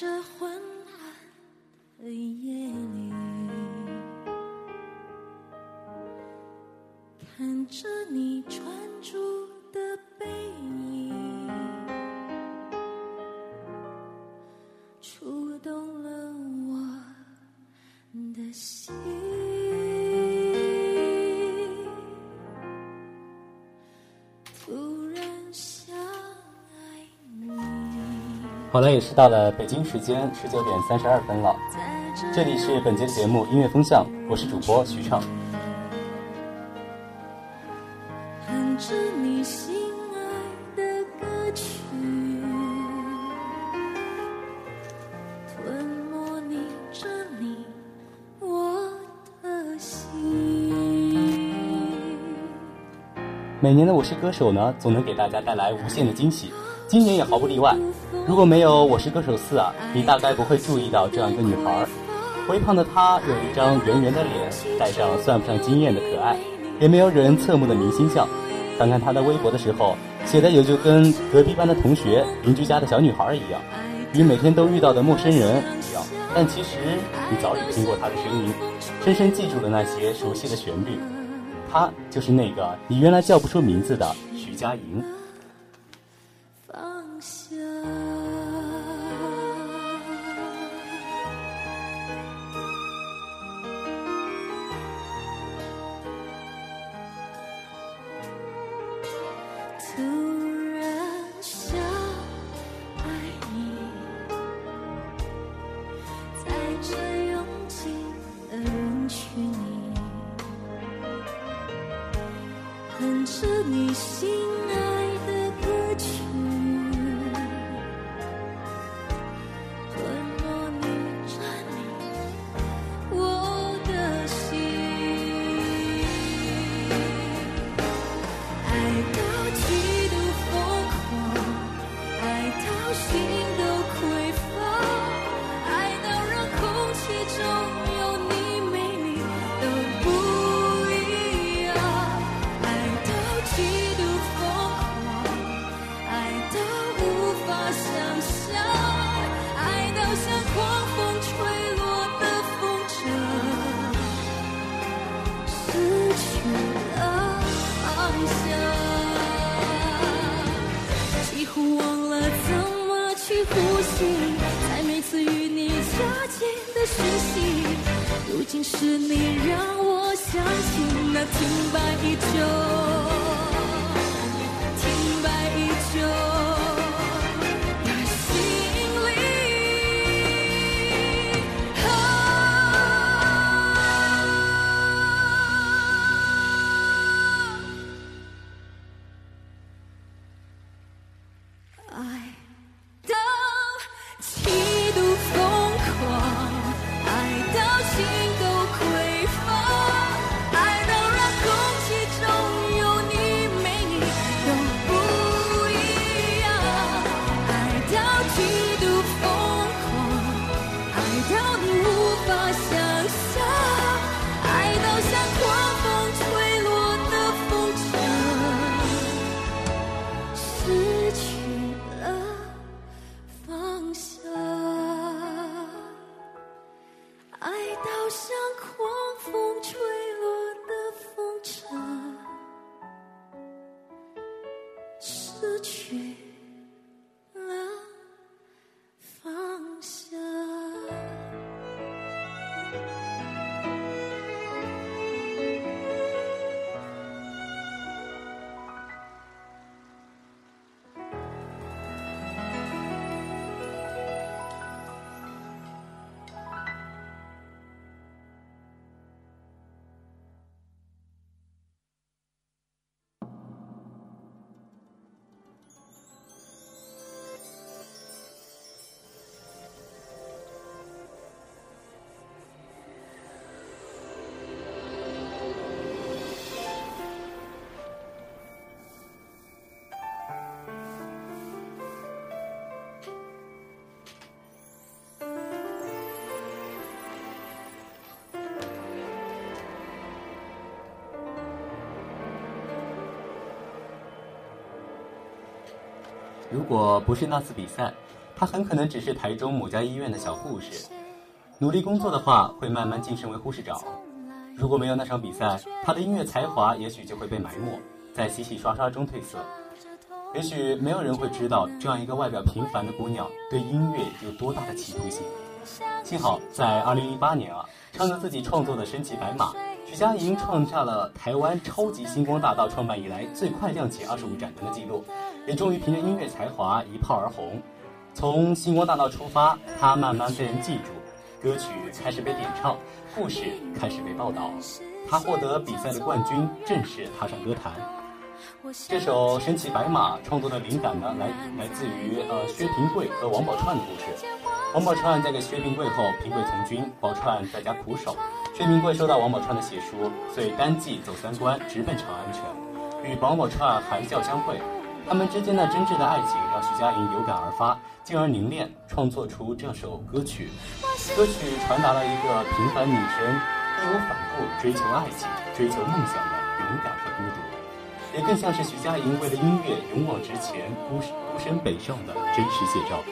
这昏暗的夜里，看着你专注的背影，触动了我的心。好了，也是到了北京时间十九点三十二分了。在这里是本节节目音乐风向，我是主播徐畅。哼着你心爱的歌曲，吞没你着你我的心。每年的我是歌手呢，总能给大家带来无限的惊喜，今年也毫不例外。如果没有《我是歌手四》啊，你大概不会注意到这样一个女孩儿。微胖的她有一张圆圆的脸，带上算不上惊艳的可爱，也没有惹人侧目的明星相。翻看她的微博的时候，写的也就跟隔壁班的同学、邻居家的小女孩一样，与每天都遇到的陌生人一样。但其实你早已听过她的声音，深深记住了那些熟悉的旋律。她就是那个你原来叫不出名字的徐佳莹。如果不是那次比赛，她很可能只是台中某家医院的小护士，努力工作的话会慢慢晋升为护士长。如果没有那场比赛，她的音乐才华也许就会被埋没在洗洗刷刷中褪色。也许没有人会知道，这样一个外表平凡的姑娘对音乐有多大的企图心。幸好在2008年啊，唱着自己创作的《身骑白马》。徐佳莹创下了台湾超级星光大道创办以来最快亮起二十五盏灯的记录，也终于凭着音乐才华一炮而红。从星光大道出发，他慢慢被人记住，歌曲开始被点唱，故事开始被报道。他获得比赛的冠军，正式踏上歌坛。这首《身骑白马》创作的灵感呢，来来自于呃薛平贵和王宝钏的故事。王宝钏嫁给薛平贵后，平贵从军，宝钏在家苦守。薛平贵收到王宝钏的写书，遂单骑走三关，直奔长安城，与王宝钏含笑相会。他们之间的真挚的爱情让徐佳莹有感而发，进而凝练创作出这首歌曲。歌曲传达了一个平凡女生义无反顾追求爱情、追求梦想的勇敢和孤独，也更像是徐佳莹为了音乐勇往直前、孤孤身北上的真实写照。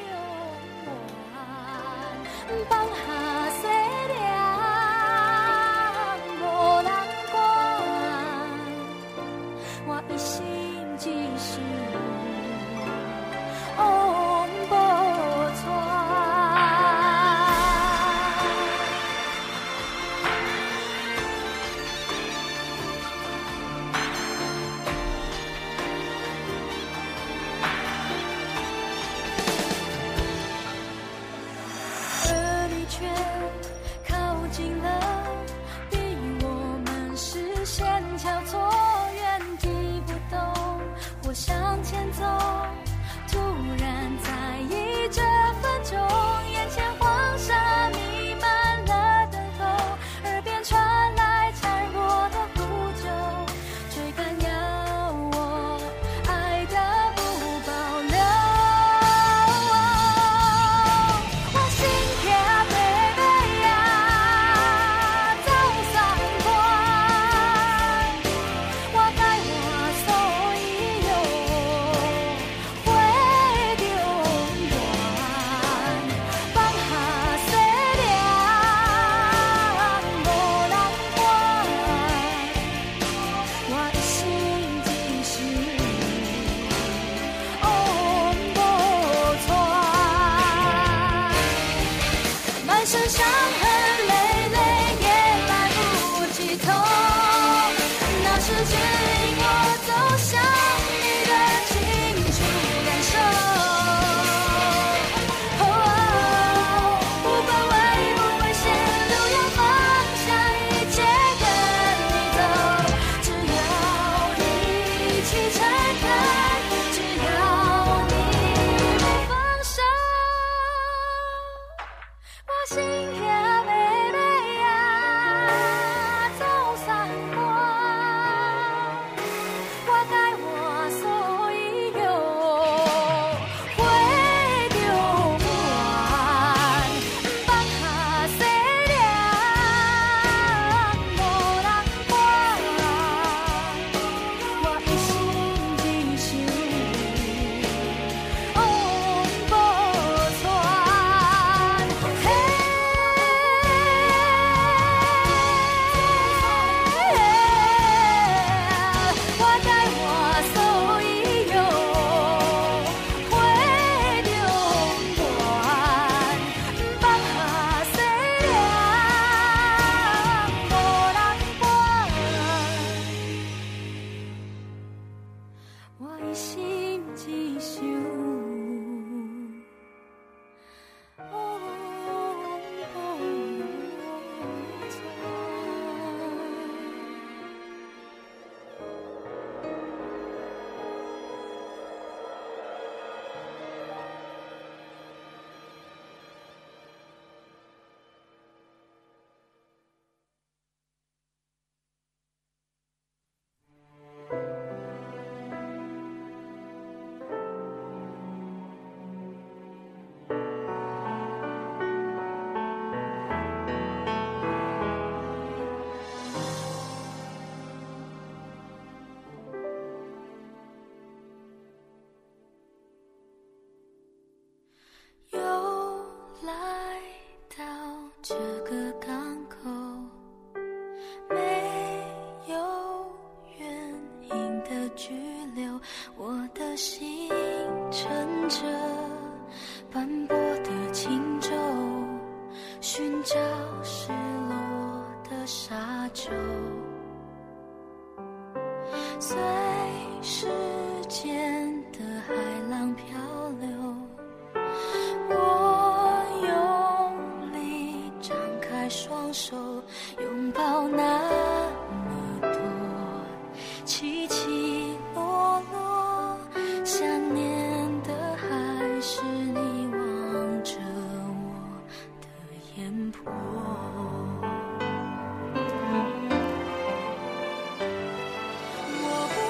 沙丘随时间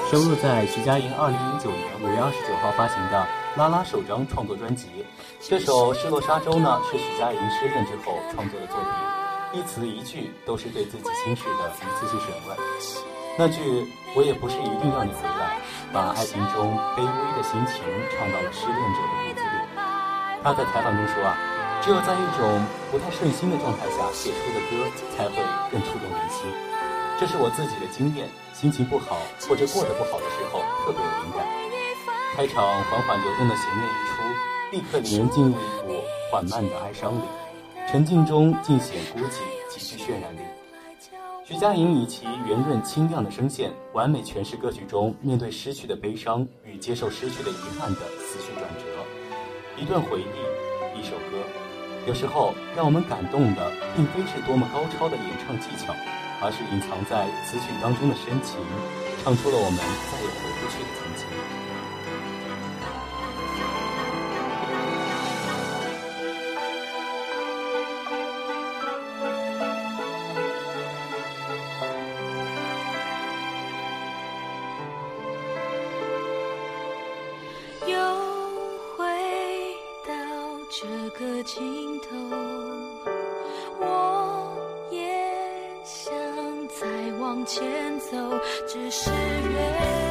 收录在徐佳莹二零零九年五月二十九号发行的《拉拉》首张创作专辑。这首《失落沙洲》呢，是徐佳莹失恋之后创作的作品，一词一句都是对自己心事的一次次审问。那句“我也不是一定要你回来”，把爱情中卑微的心情唱到了失恋者的骨子里。他在采访中说啊，只有在一种不太顺心的状态下写出的歌，才会更触动人心。这是我自己的经验，心情不好或者过得不好的时候，特别有灵感。开场缓缓流动的弦乐一出，立刻令人进入一股缓慢的哀伤里，沉静中尽显孤寂，极具渲染力。徐佳莹以其圆润清亮的声线，完美诠释歌曲中面对失去的悲伤与接受失去的遗憾的思绪转折。一段回忆，一首歌，有时候让我们感动的，并非是多么高超的演唱技巧。而是隐藏在词曲当中的深情，唱出了我们再也回不去的曾经。又回到这个尽头，我往前走，只是越。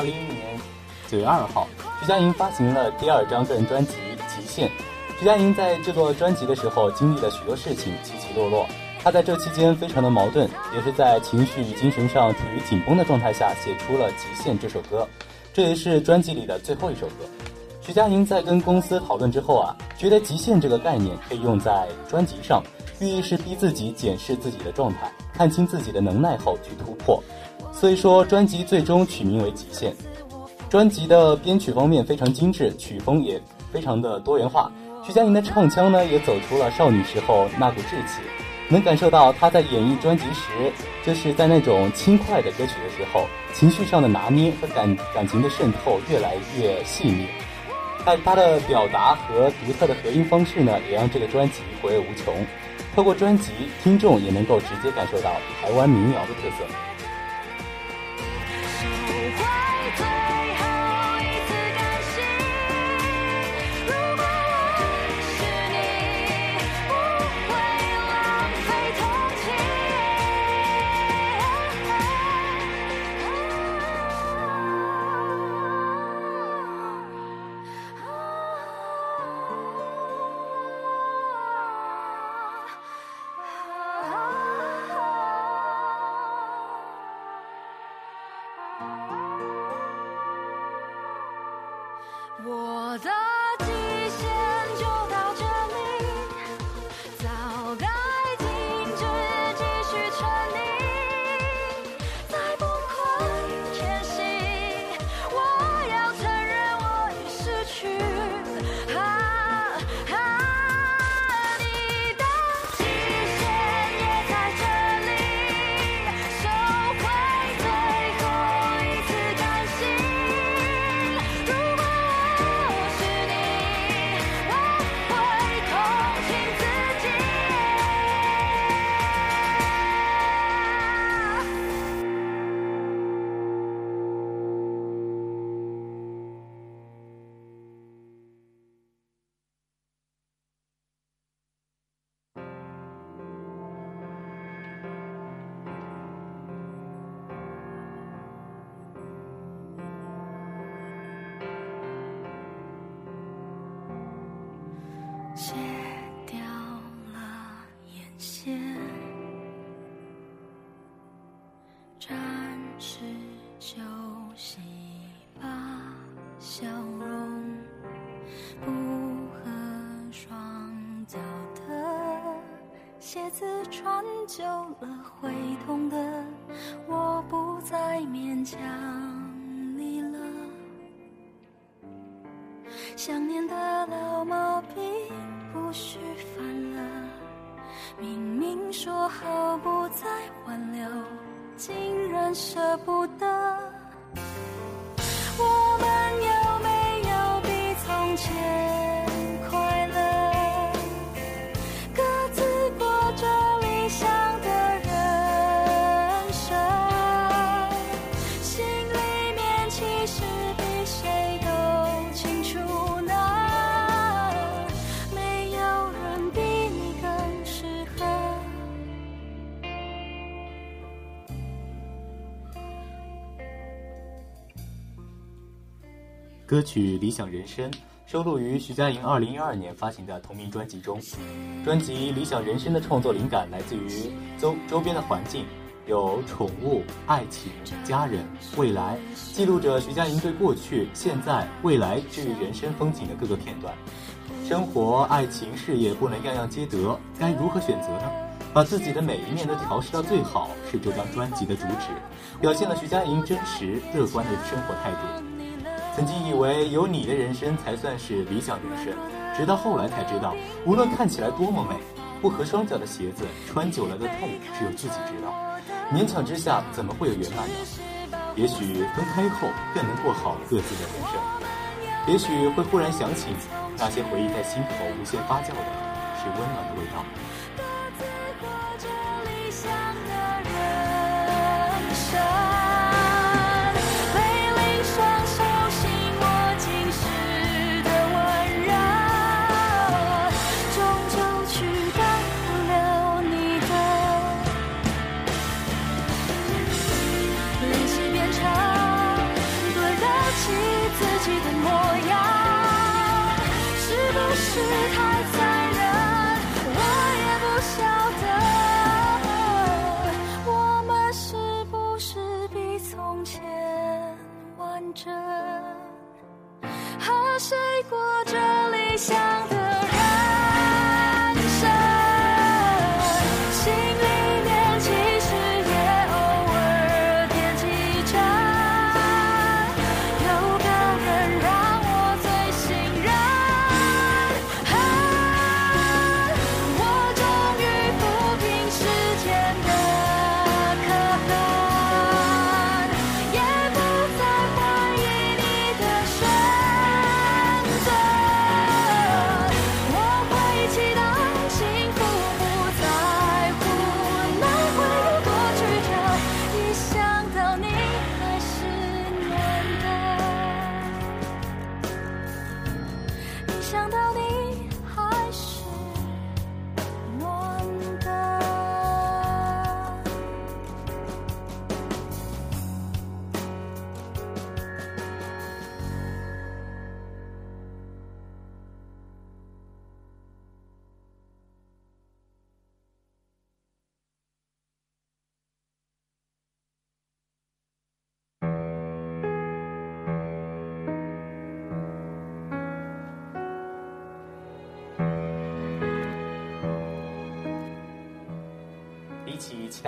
二零一一年九月二号，徐佳莹发行了第二张个人专辑《极限》。徐佳莹在制作专辑的时候，经历了许多事情，起起落落。她在这期间非常的矛盾，也是在情绪与精神上处于紧绷的状态下，写出了《极限》这首歌。这也是专辑里的最后一首歌。徐佳莹在跟公司讨论之后啊，觉得“极限”这个概念可以用在专辑上，寓意是逼自己检视自己的状态，看清自己的能耐后去突破。所以说，专辑最终取名为《极限》。专辑的编曲方面非常精致，曲风也非常的多元化。徐佳莹的唱腔呢，也走出了少女时候那股稚气，能感受到她在演绎专辑时，就是在那种轻快的歌曲的时候，情绪上的拿捏和感感情的渗透越来越细腻。但她的表达和独特的合音方式呢，也让这个专辑回味无穷。透过专辑，听众也能够直接感受到台湾民谣的特色。久歌曲《理想人生》收录于徐佳莹2012年发行的同名专辑中。专辑《理想人生》的创作灵感来自于周周边的环境，有宠物、爱情、家人、未来，记录着徐佳莹对过去、现在、未来治愈人生风景的各个片段。生活、爱情、事业不能样样皆得，该如何选择呢？把自己的每一面都调试到最好，是这张专辑的主旨，表现了徐佳莹真实乐观的生活态度。曾经以为有你的人生才算是理想人生，直到后来才知道，无论看起来多么美，不合双脚的鞋子穿久了的痛，只有自己知道。勉强之下，怎么会有圆满呢？也许分开后更能过好各自的人生。也许会忽然想起，那些回忆在心头无限发酵的，是温暖的味道。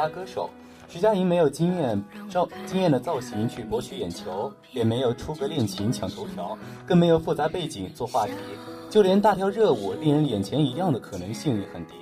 歌手，徐佳莹没有惊艳造惊艳的造型去博取眼球，也没有出格恋情抢头条，更没有复杂背景做话题，就连大跳热舞令人眼前一亮的可能性也很低。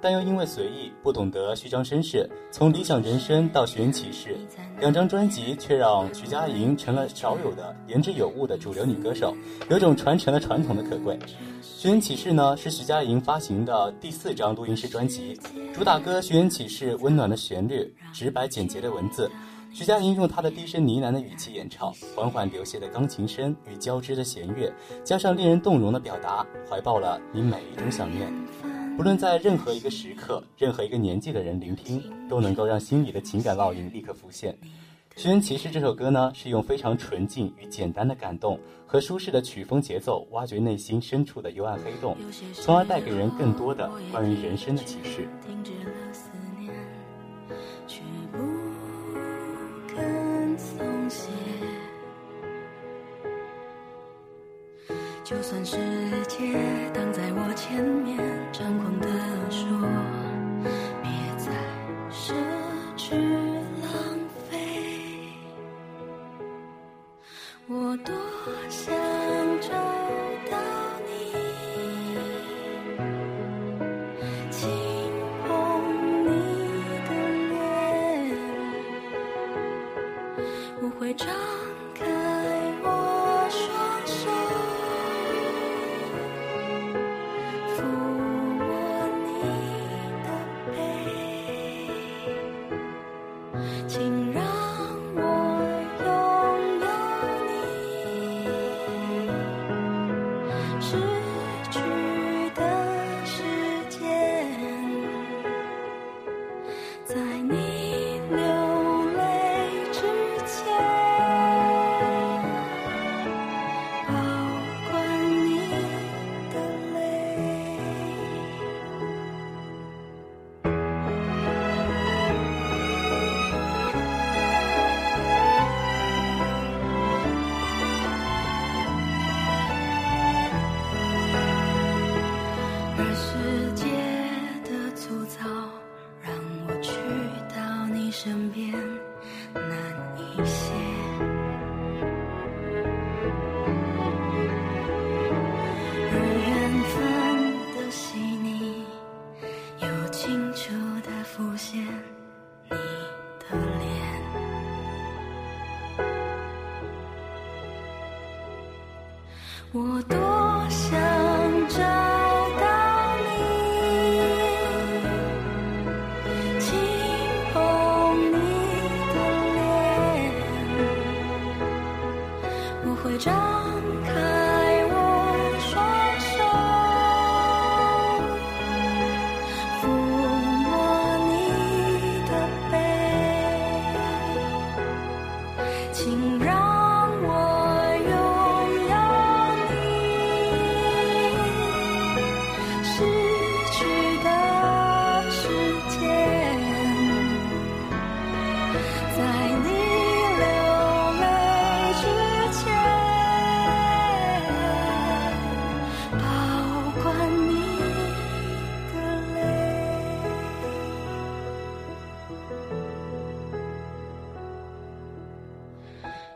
但又因为随意，不懂得虚张声势，从理想人生到寻人启事，两张专辑却让徐佳莹成了少有的言之有物的主流女歌手，有种传承了传统的可贵。《寻人启事》呢是徐佳莹发行的第四张录音室专辑，主打歌《寻人启事》温暖的旋律，直白简洁的文字，徐佳莹用她的低声呢喃的语气演唱，缓缓流泻的钢琴声与交织的弦乐，加上令人动容的表达，怀抱了你每一种想念。不论在任何一个时刻，任何一个年纪的人聆听，都能够让心里的情感烙印立刻浮现。《寻人启事》这首歌呢，是用非常纯净与简单的感动和舒适的曲风节奏，挖掘内心深处的幽暗黑洞，从而带给人更多的关于人生的启示。就算世界挡在我前面，张狂地说，别再奢侈浪费。我多想找到你。轻碰你的脸，我会张在你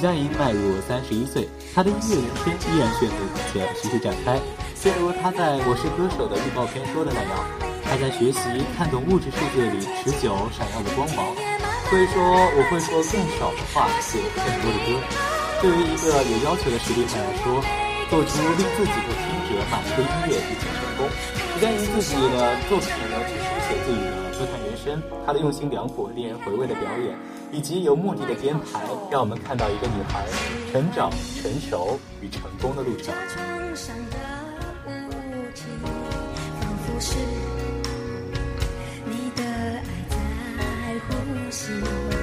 徐佳莹迈入三十一岁，她的音乐人生依然炫目且持续展开。正如她在《我是歌手》的预告片说的那样，她在学习看懂物质世界里持久闪耀的光芒。所以说，我会说更少的话，写更多的歌。对于一个有要求的实力派来说，做出令自己和听者满意的音乐已经成功。徐佳莹自己的作品呢，只书写自己的歌坛人生，她的用心良苦、令人回味的表演，以及有目的的编排，让我们看到一个女孩成长、成熟与成功的路程。你的爱在呼吸。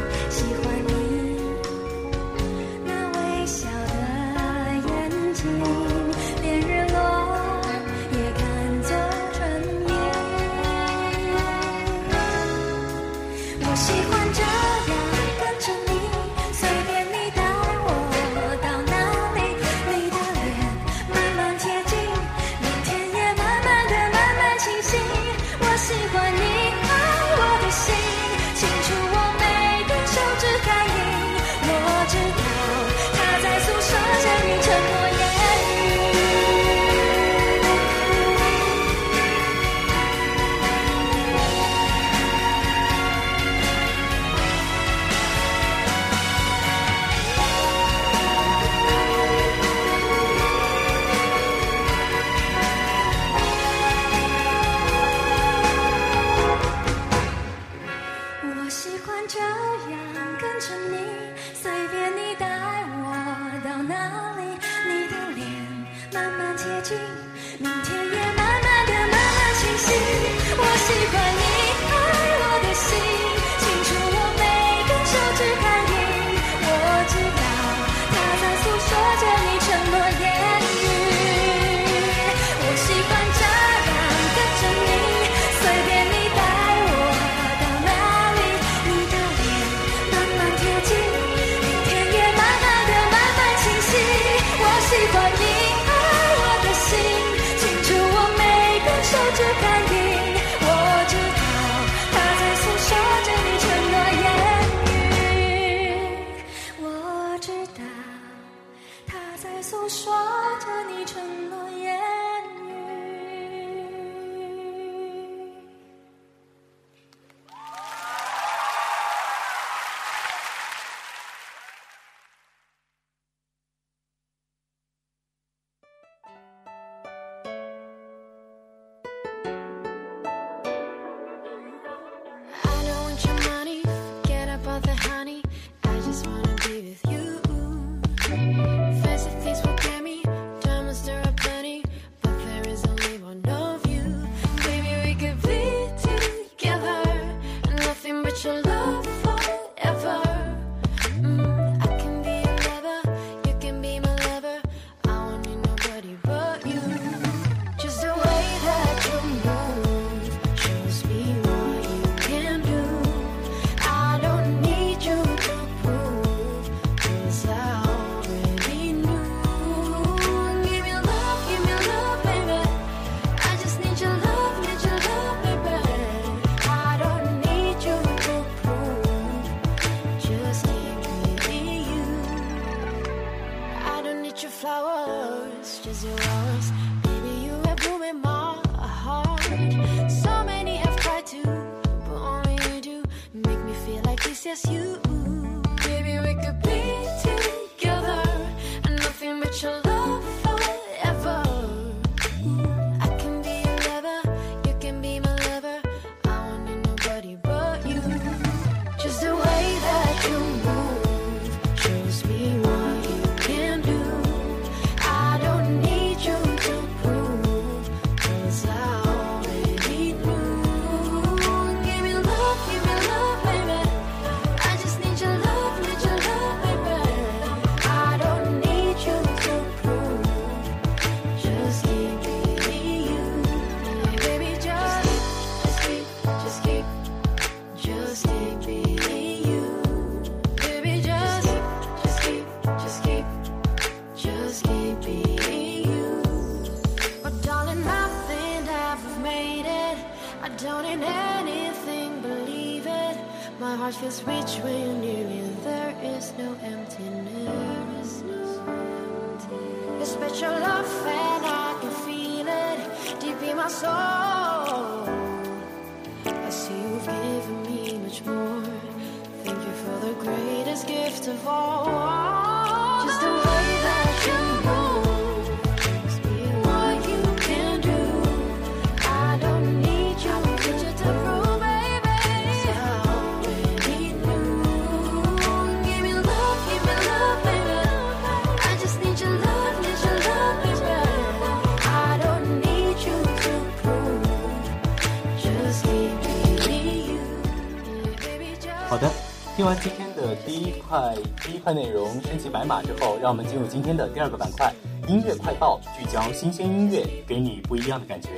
好的，听完今天的第一块第一块内容身骑白马之后，让我们进入今天的第二个板块——音乐快报，聚焦新鲜音乐，给你不一样的感觉。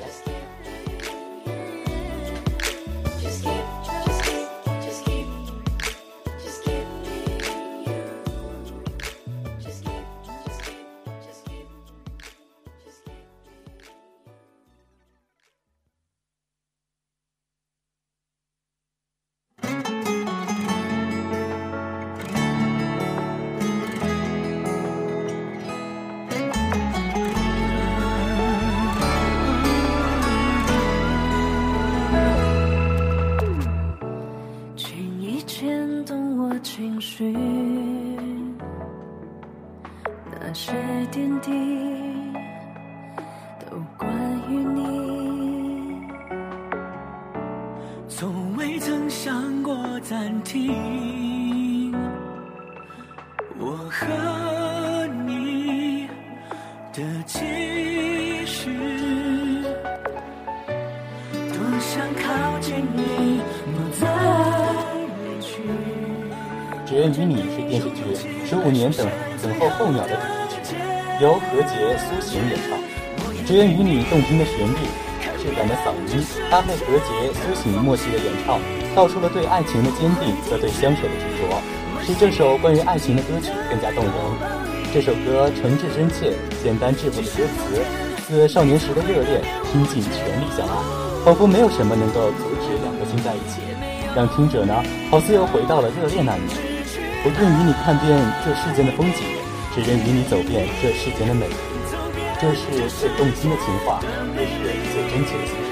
愿与你》动听的旋律、质感的嗓音，搭配何洁、苏醒默契的演唱，道出了对爱情的坚定和对相守的执着，使这首关于爱情的歌曲更加动人。这首歌诚挚真切，简单质朴的歌词，似少年时的热恋，拼尽全力相爱，仿佛没有什么能够阻止两颗心在一起，让听者呢好似又回到了热恋那年。我愿与你看遍这世间的风景，只愿与你走遍这世间的美。这是最动听的情话，也是最真切的心。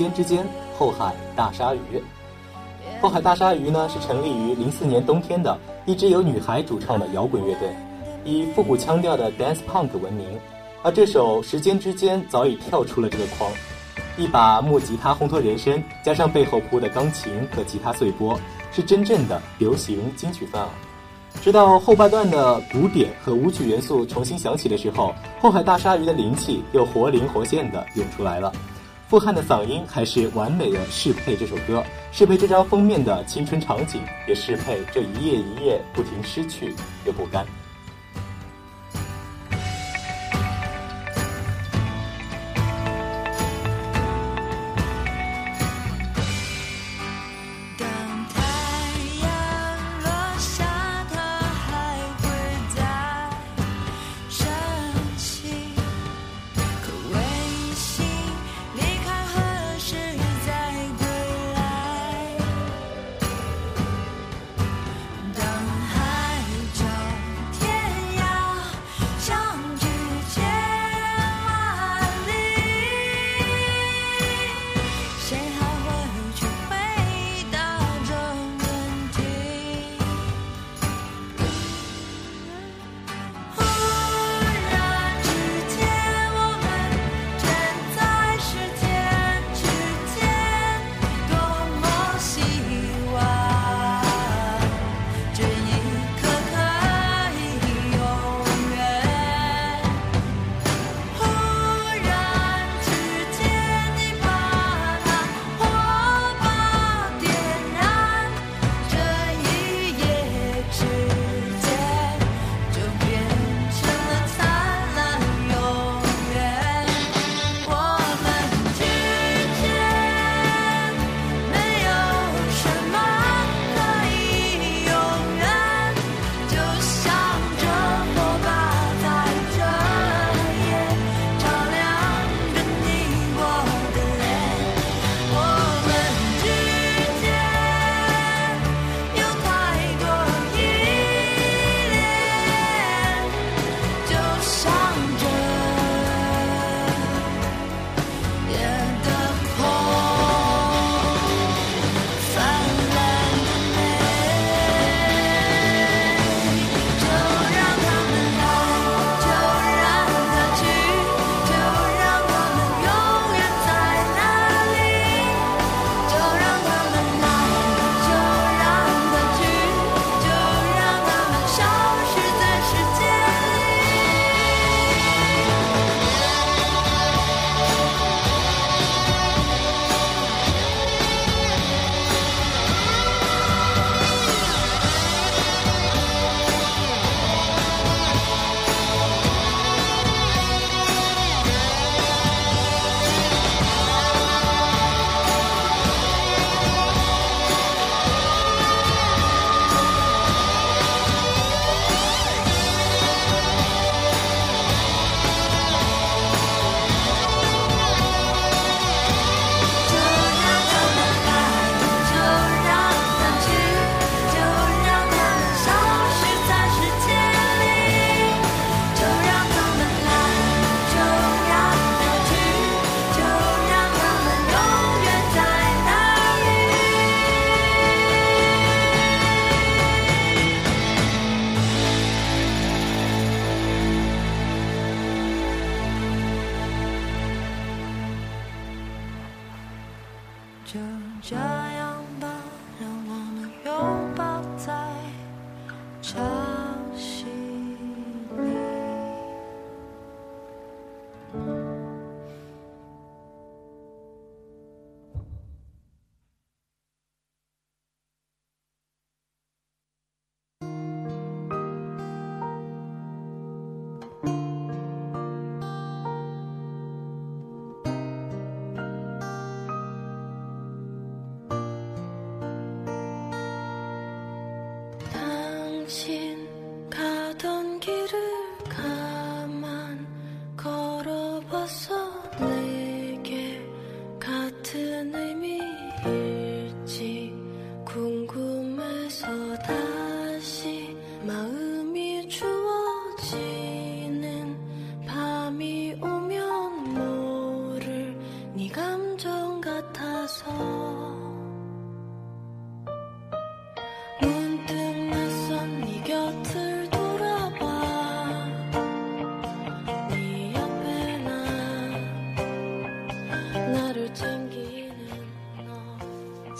间之间，后海大鲨鱼。后海大鲨鱼呢是成立于零四年冬天的一支由女孩主唱的摇滚乐队，以复古腔调的 dance punk 闻名。而这首《时间之间》早已跳出了这个框，一把木吉他烘托人声，加上背后铺的钢琴和吉他碎波，是真正的流行金曲范儿。直到后半段的鼓点和舞曲元素重新响起的时候，后海大鲨鱼的灵气又活灵活现的涌出来了。傅汉的嗓音还是完美的适配这首歌，适配这张封面的青春场景，也适配这一页一页不停失去又不甘。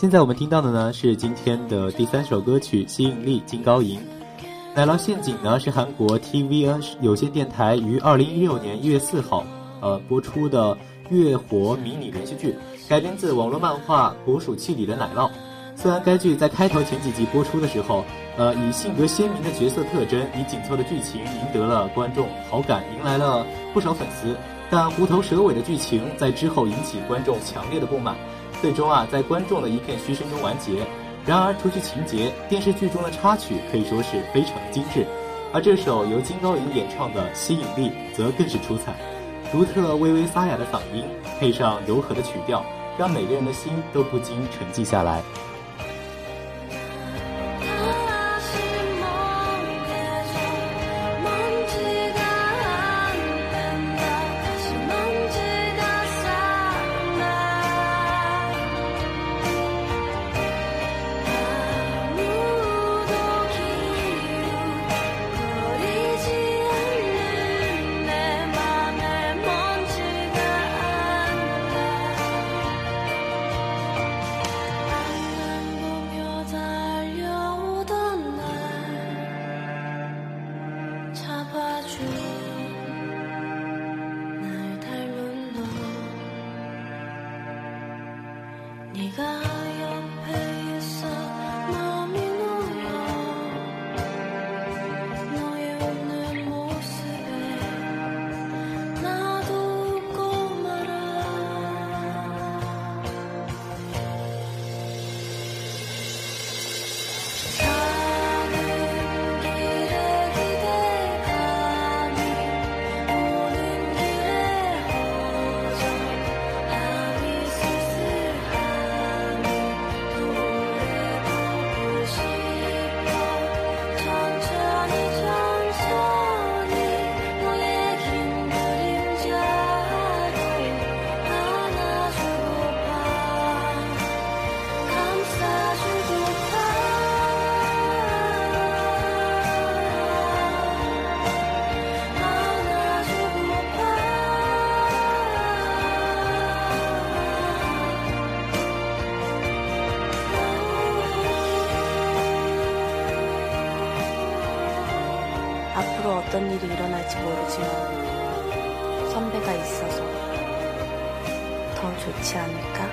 现在我们听到的呢是今天的第三首歌曲《吸引力金高银》。《奶酪陷阱》呢是韩国 TVN 有线电台于二零一六年一月四号呃播出的月活迷你连续剧，改编自网络漫画《捕鼠器》里的奶酪。虽然该剧在开头前几集播出的时候，呃，以性格鲜明的角色特征，以紧凑的剧情赢得了观众好感，迎来了不少粉丝。但虎头蛇尾的剧情在之后引起观众强烈的不满，最终啊，在观众的一片嘘声中完结。然而，除去情节，电视剧中的插曲可以说是非常精致，而这首由金高银演唱的《吸引力》则更是出彩。独特微微沙哑的嗓音，配上柔和的曲调，让每个人的心都不禁沉寂下来。 어떤 일이 일어날지 모르지만 선배가 있어서 더 좋지 않을까?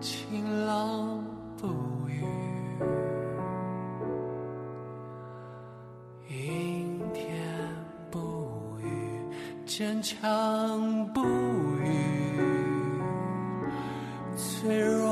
晴朗不语，阴天不语，坚强不语。脆弱。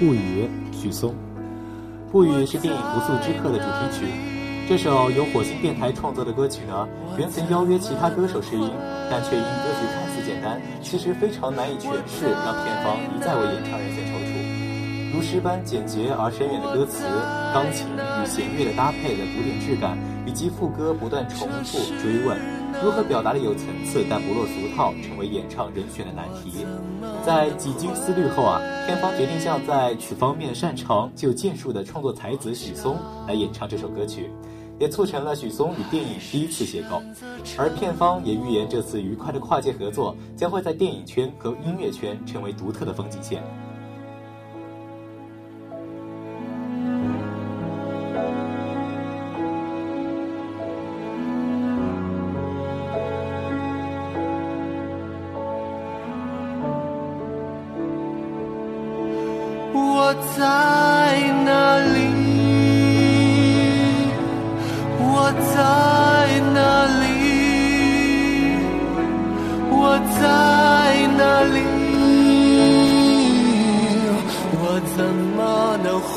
不语，许嵩。不语是电影《不速之客》的主题曲。这首由火星电台创作的歌曲呢，原曾邀约其他歌手试音，但却因歌曲看似简单，其实非常难以诠释，让片方一再为演唱人选踌躇。如诗般简洁而深远的歌词，钢琴与弦乐的搭配的古典质感，以及副歌不断重复追问，如何表达的有层次但不落俗套，成为演唱人选的难题。在几经思虑后啊，片方决定向在曲方面擅长、具有建树的创作才子许嵩来演唱这首歌曲，也促成了许嵩与电影第一次邂逅。而片方也预言，这次愉快的跨界合作将会在电影圈和音乐圈成为独特的风景线。在哪里？我怎么能回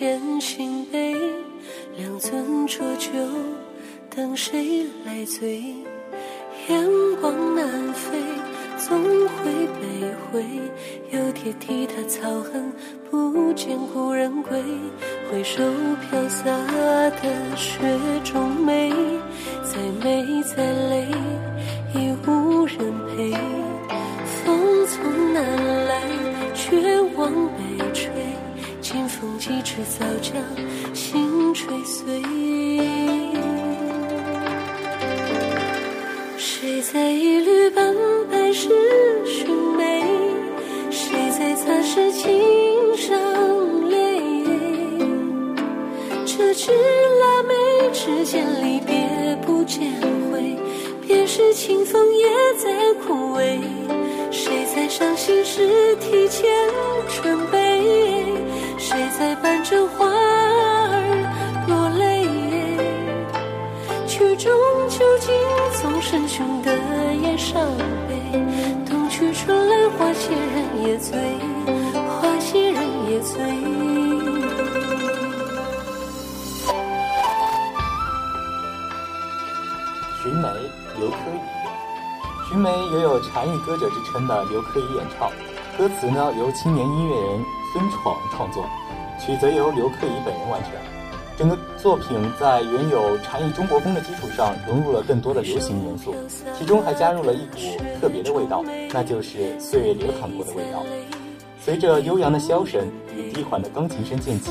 的艰辛碑，两樽浊酒，等谁来醉？雁往南飞，总会北回。有铁蹄踏草痕，不见故人归。回首飘洒的雪中梅，再美再累，已无人陪。风从南来，却往北，几尺早将心吹碎。谁在一缕斑白时寻梅？谁在擦拭琴上泪？这支腊梅之间离别不见回，便是清风也在枯萎。谁在伤心时提前准备？谁在伴着花儿落泪？曲终究竟总深雄的也伤悲，冬去春来花谢人也醉，花谢人也醉。寻梅，刘珂仪。寻梅也有禅意歌者之称的刘珂仪演唱，歌词呢由青年音乐人孙闯创作，曲则由刘克怡本人完成。整个作品在原有禅意中国风的基础上，融入了更多的流行元素，其中还加入了一股特别的味道，那就是岁月流淌过的味道。随着悠扬的箫声与低缓的钢琴声渐起，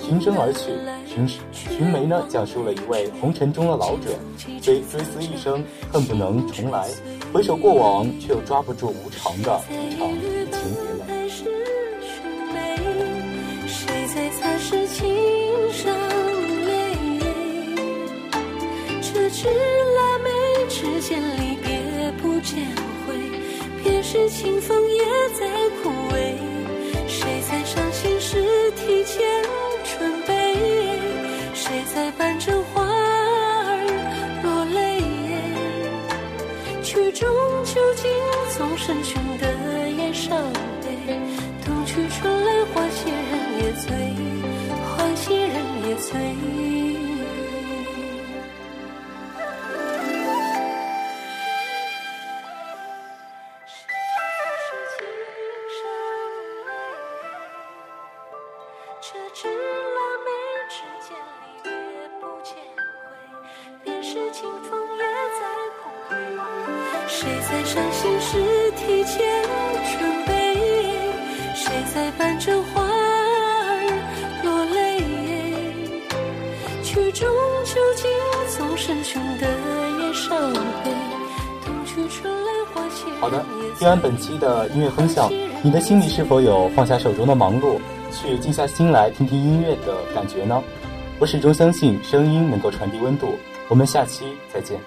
循声而去。寻寻梅呢，讲述了一位红尘中的老者，追追思一生，恨不能重来，回首过往，却又抓不住无常的一场情别了。是情伤泪？这支腊梅只见离别不见回，便是清风也在枯萎。谁在伤心时提前准备？谁在伴着花儿落泪？曲中究竟总深寻的也伤悲。冬去春来花谢人，人的音乐风向，你的心里是否有放下手中的忙碌，去静下心来听听音乐的感觉呢？我始终相信声音能够传递温度。我们下期再见。